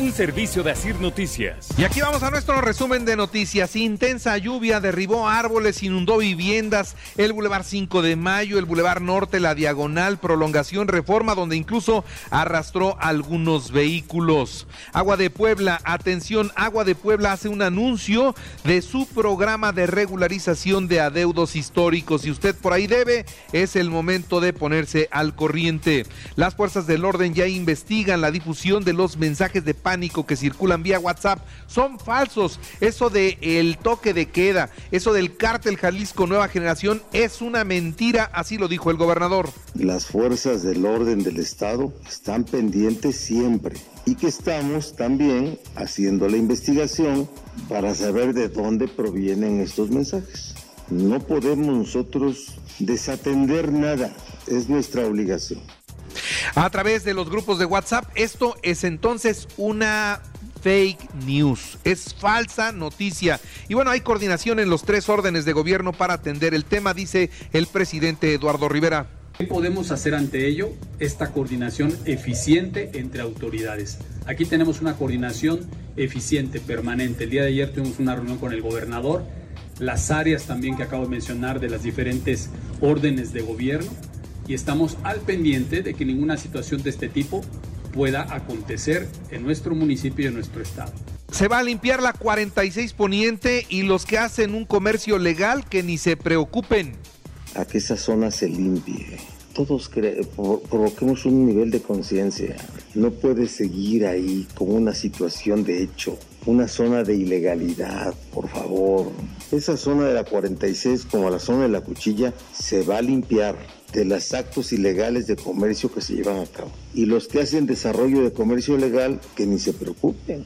Un servicio de Asir Noticias. Y aquí vamos a nuestro resumen de noticias. Intensa lluvia derribó árboles, inundó viviendas, el Boulevard 5 de Mayo, el Boulevard Norte, la Diagonal, prolongación, reforma, donde incluso arrastró algunos vehículos. Agua de Puebla, atención, Agua de Puebla hace un anuncio de su programa de regularización de adeudos históricos. Si usted por ahí debe, es el momento de ponerse al corriente. Las fuerzas del orden ya investigan la difusión de los mensajes de pánico que circulan vía WhatsApp. Son falsos. Eso de el toque de queda, eso del cártel Jalisco Nueva Generación es una mentira, así lo dijo el gobernador. Las fuerzas del orden del Estado están pendientes siempre y que estamos también haciendo la investigación para saber de dónde provienen estos mensajes. No podemos nosotros desatender nada, es nuestra obligación. A través de los grupos de WhatsApp, esto es entonces una fake news, es falsa noticia. Y bueno, hay coordinación en los tres órdenes de gobierno para atender el tema, dice el presidente Eduardo Rivera. ¿Qué podemos hacer ante ello? Esta coordinación eficiente entre autoridades. Aquí tenemos una coordinación eficiente, permanente. El día de ayer tuvimos una reunión con el gobernador las áreas también que acabo de mencionar de las diferentes órdenes de gobierno y estamos al pendiente de que ninguna situación de este tipo pueda acontecer en nuestro municipio y en nuestro estado. Se va a limpiar la 46 Poniente y los que hacen un comercio legal que ni se preocupen. A que esa zona se limpie. Todos provoquemos un nivel de conciencia. No puede seguir ahí con una situación de hecho una zona de ilegalidad, por favor. Esa zona de la 46 como la zona de la cuchilla se va a limpiar de los actos ilegales de comercio que se llevan a cabo. Y los que hacen desarrollo de comercio legal, que ni se preocupen.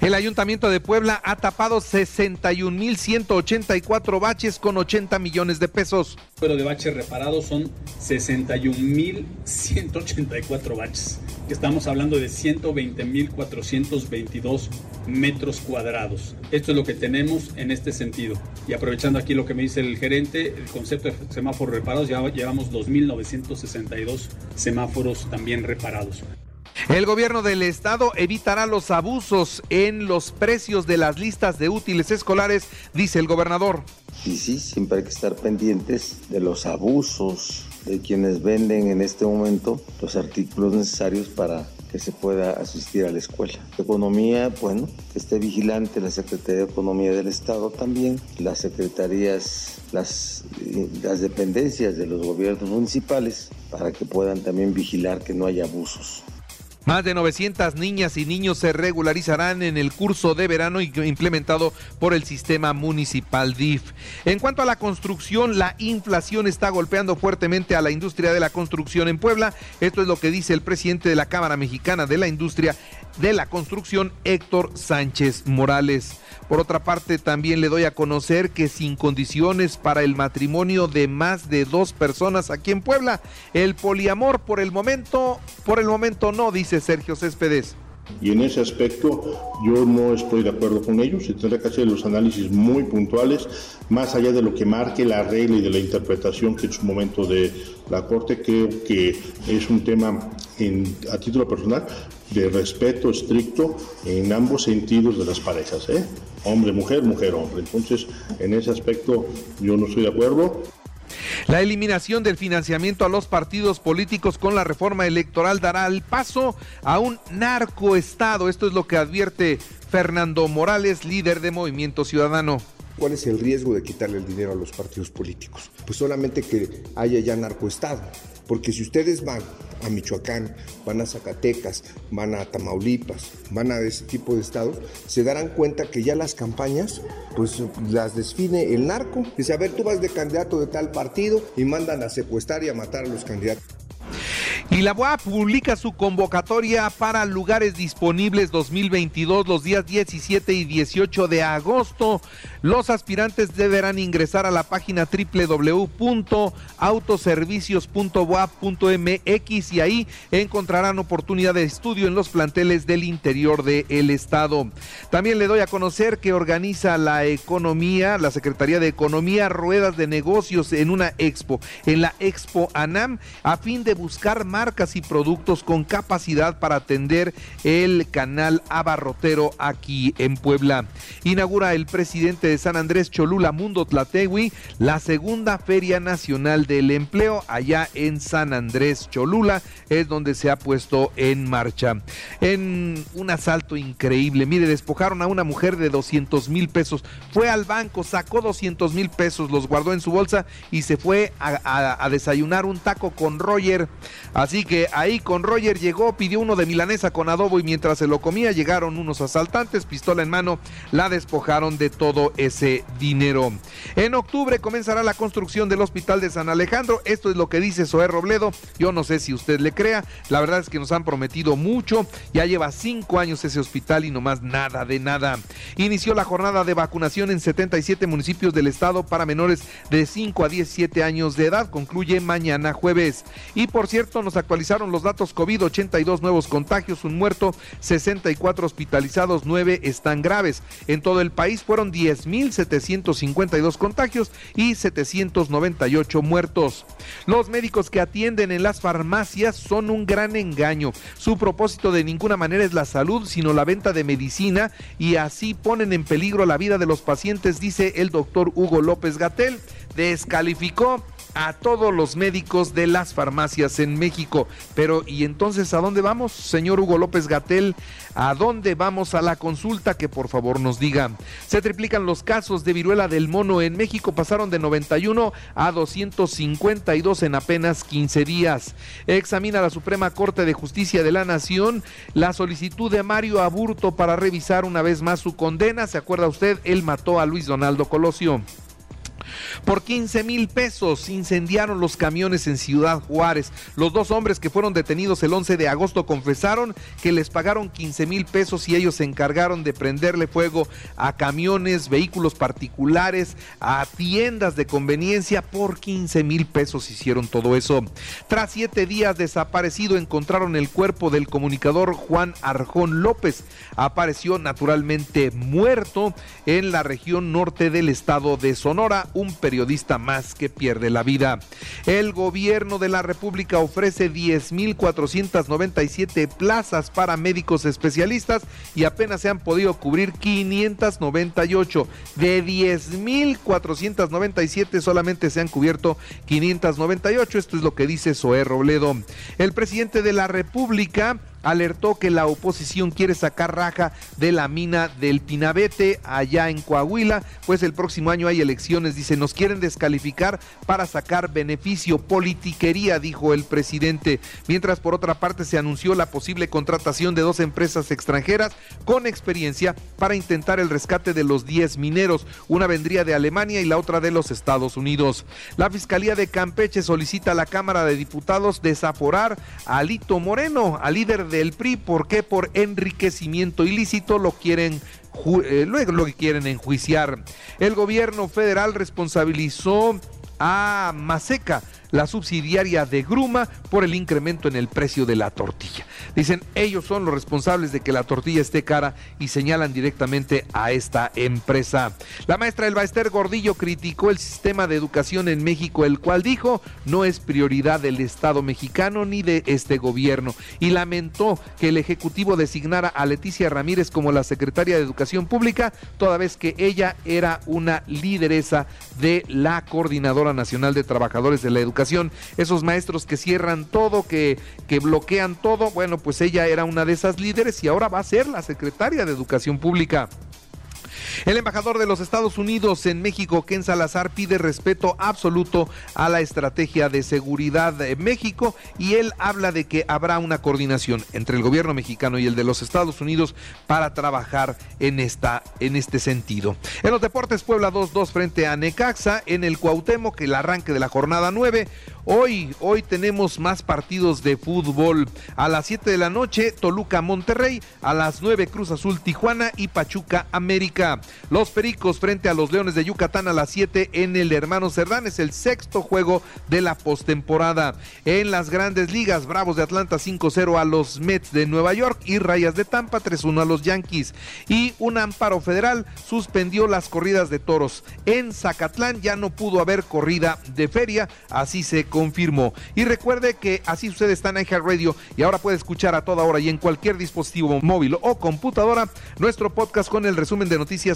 El Ayuntamiento de Puebla ha tapado 61.184 baches con 80 millones de pesos. El número de baches reparados son 61.184 baches. Estamos hablando de 120.422 metros cuadrados. Esto es lo que tenemos en este sentido. Y aprovechando aquí lo que me dice el gerente, el concepto de semáforos reparados, ya llevamos 2.962 semáforos también reparados. El gobierno del estado evitará los abusos en los precios de las listas de útiles escolares, dice el gobernador. Y sí, siempre hay que estar pendientes de los abusos de quienes venden en este momento los artículos necesarios para que se pueda asistir a la escuela. Economía, bueno, que esté vigilante la Secretaría de Economía del Estado también, las secretarías, las, las dependencias de los gobiernos municipales, para que puedan también vigilar que no haya abusos. Más de 900 niñas y niños se regularizarán en el curso de verano implementado por el sistema municipal DIF. En cuanto a la construcción, la inflación está golpeando fuertemente a la industria de la construcción en Puebla. Esto es lo que dice el presidente de la Cámara Mexicana de la Industria de la Construcción, Héctor Sánchez Morales. Por otra parte, también le doy a conocer que sin condiciones para el matrimonio de más de dos personas aquí en Puebla, el poliamor por el momento, por el momento no, dice Sergio Céspedes. Y en ese aspecto yo no estoy de acuerdo con ellos y tendré que hacer los análisis muy puntuales, más allá de lo que marque la regla y de la interpretación que en su momento de la Corte creo que es un tema a título personal de respeto estricto en ambos sentidos de las parejas, ¿eh? hombre, mujer, mujer, hombre. Entonces, en ese aspecto yo no estoy de acuerdo. La eliminación del financiamiento a los partidos políticos con la reforma electoral dará el paso a un narcoestado. Esto es lo que advierte Fernando Morales, líder de Movimiento Ciudadano. ¿Cuál es el riesgo de quitarle el dinero a los partidos políticos? Pues solamente que haya ya narcoestado. Porque si ustedes van a Michoacán, van a Zacatecas, van a Tamaulipas, van a ese tipo de estados, se darán cuenta que ya las campañas, pues las define el narco. Dice, a ver, tú vas de candidato de tal partido y mandan a secuestrar y a matar a los candidatos. Y la UAP publica su convocatoria para lugares disponibles 2022 los días 17 y 18 de agosto. Los aspirantes deberán ingresar a la página www.autoservicios.wap.mx y ahí encontrarán oportunidad de estudio en los planteles del interior del estado. También le doy a conocer que organiza la economía, la Secretaría de Economía, ruedas de negocios en una expo, en la Expo ANAM, a fin de buscar marcas y productos con capacidad para atender el canal abarrotero aquí en Puebla. Inaugura el presidente de San Andrés Cholula Mundo Tlategui la segunda Feria Nacional del Empleo allá en San Andrés Cholula, es donde se ha puesto en marcha. En un asalto increíble, mire, despojaron a una mujer de 200 mil pesos, fue al banco, sacó 200 mil pesos, los guardó en su bolsa y se fue a, a desayunar un taco con Roger. Así que ahí con Roger llegó, pidió uno de milanesa con adobo y mientras se lo comía llegaron unos asaltantes, pistola en mano, la despojaron de todo ese dinero. En octubre comenzará la construcción del Hospital de San Alejandro. Esto es lo que dice Zoé Robledo. Yo no sé si usted le crea. La verdad es que nos han prometido mucho. Ya lleva cinco años ese hospital y nomás nada de nada. Inició la jornada de vacunación en 77 municipios del estado para menores de 5 a 17 años de edad. Concluye mañana jueves. Y por cierto, nos actualizaron los datos COVID, 82 nuevos contagios, un muerto, 64 hospitalizados, 9 están graves. En todo el país fueron 10.752 contagios y 798 muertos. Los médicos que atienden en las farmacias son un gran engaño. Su propósito de ninguna manera es la salud, sino la venta de medicina y así ponen en peligro la vida de los pacientes, dice el doctor Hugo López Gatel. Descalificó a todos los médicos de las farmacias en México. Pero, ¿y entonces a dónde vamos, señor Hugo López Gatel? ¿A dónde vamos a la consulta? Que por favor nos diga. Se triplican los casos de viruela del mono en México, pasaron de 91 a 252 en apenas 15 días. Examina la Suprema Corte de Justicia de la Nación la solicitud de Mario Aburto para revisar una vez más su condena. ¿Se acuerda usted? Él mató a Luis Donaldo Colosio. Por 15 mil pesos incendiaron los camiones en Ciudad Juárez. Los dos hombres que fueron detenidos el 11 de agosto confesaron que les pagaron 15 mil pesos y ellos se encargaron de prenderle fuego a camiones, vehículos particulares, a tiendas de conveniencia. Por 15 mil pesos hicieron todo eso. Tras siete días desaparecido encontraron el cuerpo del comunicador Juan Arjón López. Apareció naturalmente muerto en la región norte del estado de Sonora periodista más que pierde la vida. El gobierno de la República ofrece 10.497 plazas para médicos especialistas y apenas se han podido cubrir 598. De 10.497 solamente se han cubierto 598. Esto es lo que dice Zoé Robledo. El presidente de la República alertó que la oposición quiere sacar raja de la mina del Pinabete allá en Coahuila, pues el próximo año hay elecciones, dice, nos quieren descalificar para sacar beneficio, politiquería, dijo el presidente. Mientras por otra parte se anunció la posible contratación de dos empresas extranjeras con experiencia para intentar el rescate de los 10 mineros. Una vendría de Alemania y la otra de los Estados Unidos. La Fiscalía de Campeche solicita a la Cámara de Diputados desaforar a Alito Moreno, al líder de del PRI. ¿Por qué? Por enriquecimiento ilícito lo quieren eh, luego lo quieren enjuiciar. El gobierno federal responsabilizó a Maseca la subsidiaria de Gruma por el incremento en el precio de la tortilla. Dicen, ellos son los responsables de que la tortilla esté cara y señalan directamente a esta empresa. La maestra Elba Esther Gordillo criticó el sistema de educación en México, el cual dijo no es prioridad del Estado mexicano ni de este gobierno y lamentó que el Ejecutivo designara a Leticia Ramírez como la secretaria de Educación Pública, toda vez que ella era una lideresa de la Coordinadora Nacional de Trabajadores de la Educación esos maestros que cierran todo, que, que bloquean todo, bueno, pues ella era una de esas líderes y ahora va a ser la secretaria de Educación Pública. El embajador de los Estados Unidos en México, Ken Salazar, pide respeto absoluto a la estrategia de seguridad de México y él habla de que habrá una coordinación entre el gobierno mexicano y el de los Estados Unidos para trabajar en, esta, en este sentido. En los deportes, Puebla 2-2 frente a Necaxa, en el Cuauhtémoc, el arranque de la jornada 9. Hoy, hoy tenemos más partidos de fútbol. A las 7 de la noche, Toluca Monterrey. A las 9, Cruz Azul Tijuana y Pachuca América. Los Pericos frente a los Leones de Yucatán a las 7 en el Hermano Cerdán. Es el sexto juego de la postemporada. En las grandes ligas, Bravos de Atlanta 5-0 a los Mets de Nueva York y Rayas de Tampa 3-1 a los Yankees. Y un amparo federal suspendió las corridas de toros. En Zacatlán ya no pudo haber corrida de feria, así se confirmó. Y recuerde que así sucede está en Radio y ahora puede escuchar a toda hora y en cualquier dispositivo móvil o computadora nuestro podcast con el resumen de noticias,